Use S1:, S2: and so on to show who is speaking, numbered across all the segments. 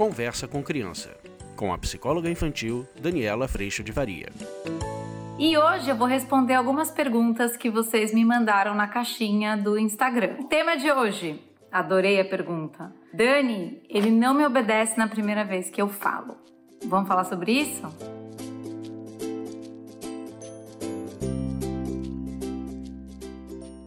S1: Conversa com Criança, com a psicóloga infantil Daniela Freixo de Varia.
S2: E hoje eu vou responder algumas perguntas que vocês me mandaram na caixinha do Instagram. O tema de hoje, adorei a pergunta. Dani, ele não me obedece na primeira vez que eu falo. Vamos falar sobre isso?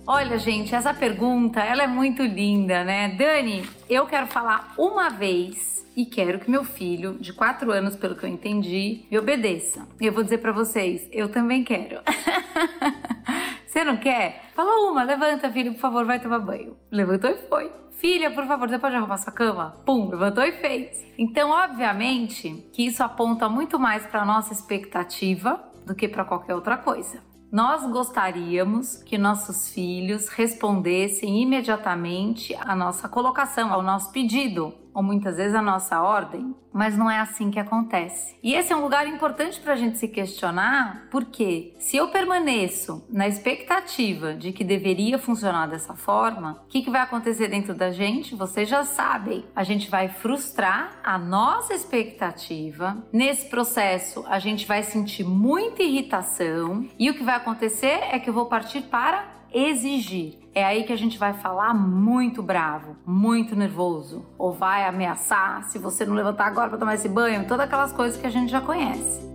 S2: Olha, gente, essa pergunta, ela é muito linda, né? Dani, eu quero falar uma vez e quero que meu filho, de 4 anos, pelo que eu entendi, me obedeça. E eu vou dizer para vocês, eu também quero. Você não quer? Fala uma, levanta, filho, por favor, vai tomar banho. Levantou e foi. Filha, por favor, você pode arrumar sua cama? Pum, levantou e fez. Então, obviamente, que isso aponta muito mais para nossa expectativa do que para qualquer outra coisa. Nós gostaríamos que nossos filhos respondessem imediatamente à nossa colocação, ao nosso pedido, ou muitas vezes a nossa ordem, mas não é assim que acontece. E esse é um lugar importante para a gente se questionar, porque se eu permaneço na expectativa de que deveria funcionar dessa forma, o que, que vai acontecer dentro da gente? Vocês já sabem. A gente vai frustrar a nossa expectativa. Nesse processo, a gente vai sentir muita irritação e o que vai acontecer é que eu vou partir para exigir. É aí que a gente vai falar muito bravo, muito nervoso, ou vai ameaçar se você não levantar agora para tomar esse banho, todas aquelas coisas que a gente já conhece.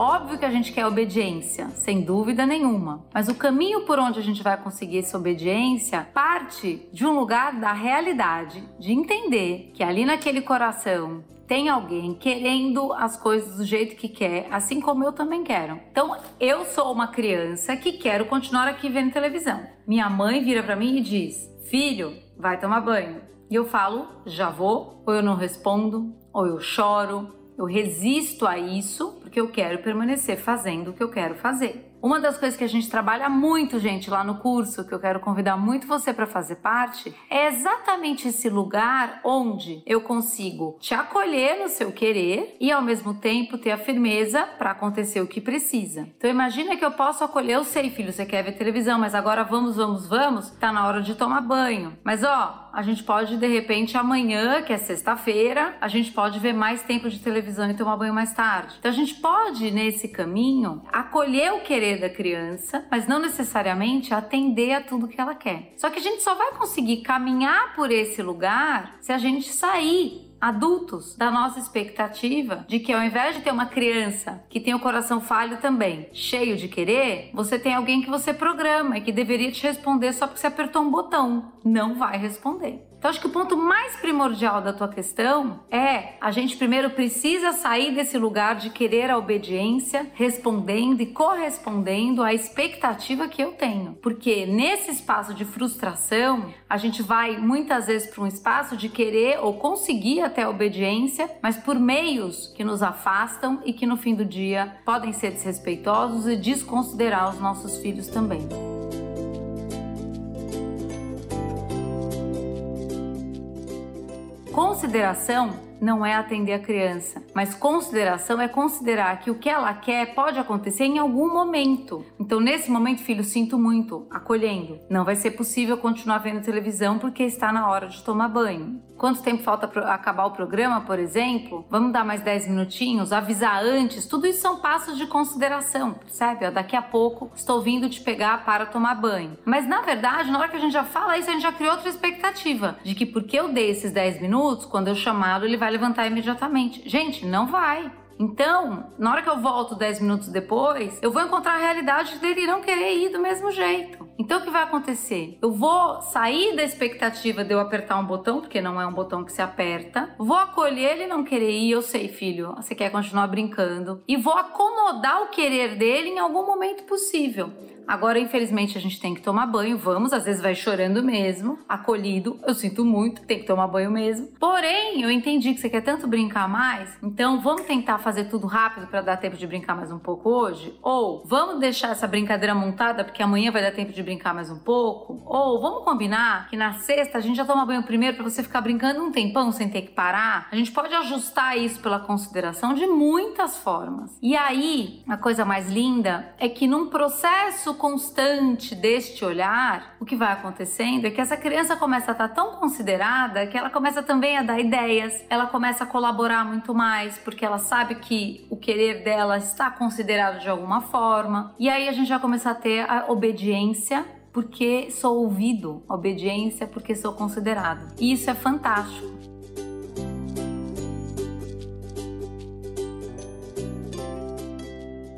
S2: Óbvio que a gente quer obediência, sem dúvida nenhuma, mas o caminho por onde a gente vai conseguir essa obediência parte de um lugar da realidade, de entender que ali naquele coração tem alguém querendo as coisas do jeito que quer, assim como eu também quero. Então, eu sou uma criança que quero continuar aqui vendo televisão. Minha mãe vira para mim e diz: "Filho, vai tomar banho". E eu falo: "Já vou", ou eu não respondo, ou eu choro, eu resisto a isso porque eu quero permanecer fazendo o que eu quero fazer. Uma das coisas que a gente trabalha muito, gente, lá no curso, que eu quero convidar muito você para fazer parte, é exatamente esse lugar onde eu consigo te acolher no seu querer e ao mesmo tempo ter a firmeza para acontecer o que precisa. Então imagina que eu posso acolher, eu sei, filho, você quer ver televisão, mas agora vamos, vamos, vamos, tá na hora de tomar banho. Mas ó, a gente pode de repente amanhã, que é sexta-feira, a gente pode ver mais tempo de televisão e tomar banho mais tarde. Então a gente pode nesse caminho acolher o querer querer da criança, mas não necessariamente atender a tudo que ela quer. Só que a gente só vai conseguir caminhar por esse lugar se a gente sair adultos da nossa expectativa de que ao invés de ter uma criança que tem o coração falho também, cheio de querer, você tem alguém que você programa e que deveria te responder só porque você apertou um botão. Não vai responder. Então, acho que o ponto mais primordial da tua questão é a gente primeiro precisa sair desse lugar de querer a obediência, respondendo e correspondendo à expectativa que eu tenho. Porque nesse espaço de frustração, a gente vai muitas vezes para um espaço de querer ou conseguir até a obediência, mas por meios que nos afastam e que no fim do dia podem ser desrespeitosos e desconsiderar os nossos filhos também. Consideração não é atender a criança, mas consideração é considerar que o que ela quer pode acontecer em algum momento. Então, nesse momento, filho, sinto muito, acolhendo. Não vai ser possível continuar vendo televisão porque está na hora de tomar banho. Quanto tempo falta para acabar o programa, por exemplo? Vamos dar mais 10 minutinhos, avisar antes. Tudo isso são passos de consideração, percebe? Daqui a pouco estou vindo te pegar para tomar banho. Mas na verdade, na hora que a gente já fala isso, a gente já criou outra expectativa de que porque eu dei esses 10 minutos, quando eu chamá-lo, ele vai vai levantar imediatamente. Gente, não vai. Então, na hora que eu volto 10 minutos depois, eu vou encontrar a realidade dele não querer ir do mesmo jeito. Então, o que vai acontecer? Eu vou sair da expectativa de eu apertar um botão, porque não é um botão que se aperta. Vou acolher ele não querer ir, eu sei, filho, você quer continuar brincando. E vou acomodar o querer dele em algum momento possível. Agora, infelizmente, a gente tem que tomar banho, vamos, às vezes vai chorando mesmo, acolhido, eu sinto muito, tem que tomar banho mesmo. Porém, eu entendi que você quer tanto brincar mais, então vamos tentar fazer tudo rápido para dar tempo de brincar mais um pouco hoje? Ou vamos deixar essa brincadeira montada porque amanhã vai dar tempo de brincar mais um pouco? Ou vamos combinar que na sexta a gente já toma banho primeiro para você ficar brincando um tempão sem ter que parar? A gente pode ajustar isso pela consideração de muitas formas. E aí, a coisa mais linda é que num processo constante deste olhar, o que vai acontecendo é que essa criança começa a estar tão considerada que ela começa também a dar ideias, ela começa a colaborar muito mais, porque ela sabe que o querer dela está considerado de alguma forma. E aí a gente vai começar a ter a obediência porque sou ouvido, obediência porque sou considerado. E isso é fantástico.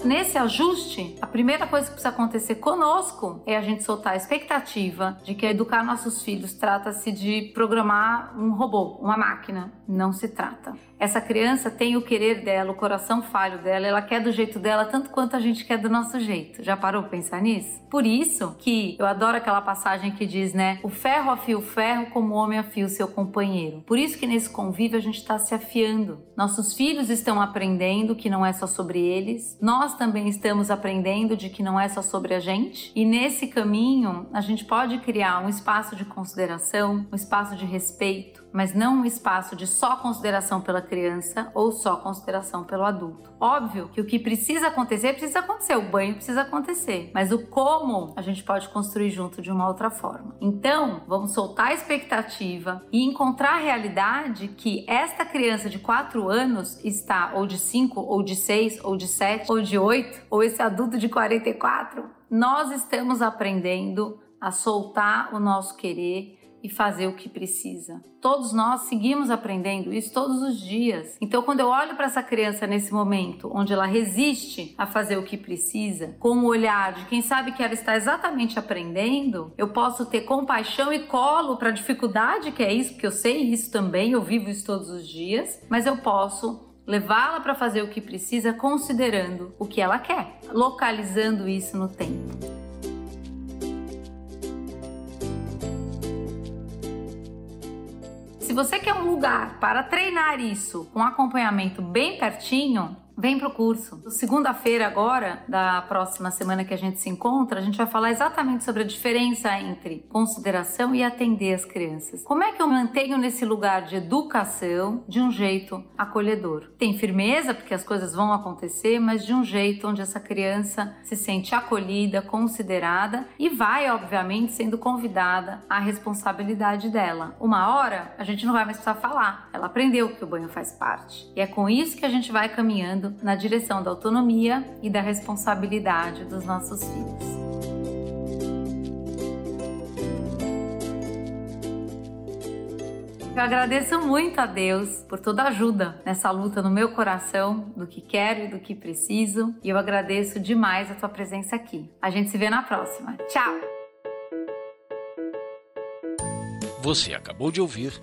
S2: Nesse ajuste, a primeira coisa que precisa acontecer conosco é a gente soltar a expectativa de que educar nossos filhos trata-se de programar um robô, uma máquina. Não se trata. Essa criança tem o querer dela, o coração falho dela, ela quer do jeito dela tanto quanto a gente quer do nosso jeito. Já parou pra pensar nisso? Por isso que eu adoro aquela passagem que diz, né? O ferro afia o ferro como o homem afia o seu companheiro. Por isso que nesse convívio a gente está se afiando. Nossos filhos estão aprendendo que não é só sobre eles. Nós também estamos aprendendo de que não é só sobre a gente. E nesse caminho a gente pode criar um espaço de consideração, um espaço de respeito, mas não um espaço de só consideração pela criança ou só consideração pelo adulto. Óbvio que o que precisa acontecer, precisa acontecer, o banho precisa acontecer, mas o como a gente pode construir junto de uma outra forma. Então, vamos soltar a expectativa e encontrar a realidade que esta criança de 4 anos está ou de 5, ou de 6, ou de 7, ou de 8, ou esse adulto de 44. Nós estamos aprendendo a soltar o nosso querer e fazer o que precisa. Todos nós seguimos aprendendo isso todos os dias. Então, quando eu olho para essa criança nesse momento, onde ela resiste a fazer o que precisa, com o olhar de quem sabe que ela está exatamente aprendendo, eu posso ter compaixão e colo para a dificuldade que é isso, porque eu sei isso também, eu vivo isso todos os dias, mas eu posso levá-la para fazer o que precisa, considerando o que ela quer, localizando isso no tempo. Se você quer um lugar para treinar isso com acompanhamento bem pertinho, Vem pro curso. Segunda-feira agora, da próxima semana que a gente se encontra, a gente vai falar exatamente sobre a diferença entre consideração e atender as crianças. Como é que eu mantenho nesse lugar de educação de um jeito acolhedor? Tem firmeza, porque as coisas vão acontecer, mas de um jeito onde essa criança se sente acolhida, considerada e vai, obviamente, sendo convidada à responsabilidade dela. Uma hora a gente não vai mais precisar falar. Ela aprendeu que o banho faz parte. E é com isso que a gente vai na direção da autonomia e da responsabilidade dos nossos filhos. Eu agradeço muito a Deus por toda a ajuda nessa luta no meu coração, do que quero e do que preciso. E eu agradeço demais a tua presença aqui. A gente se vê na próxima. Tchau!
S1: Você acabou de ouvir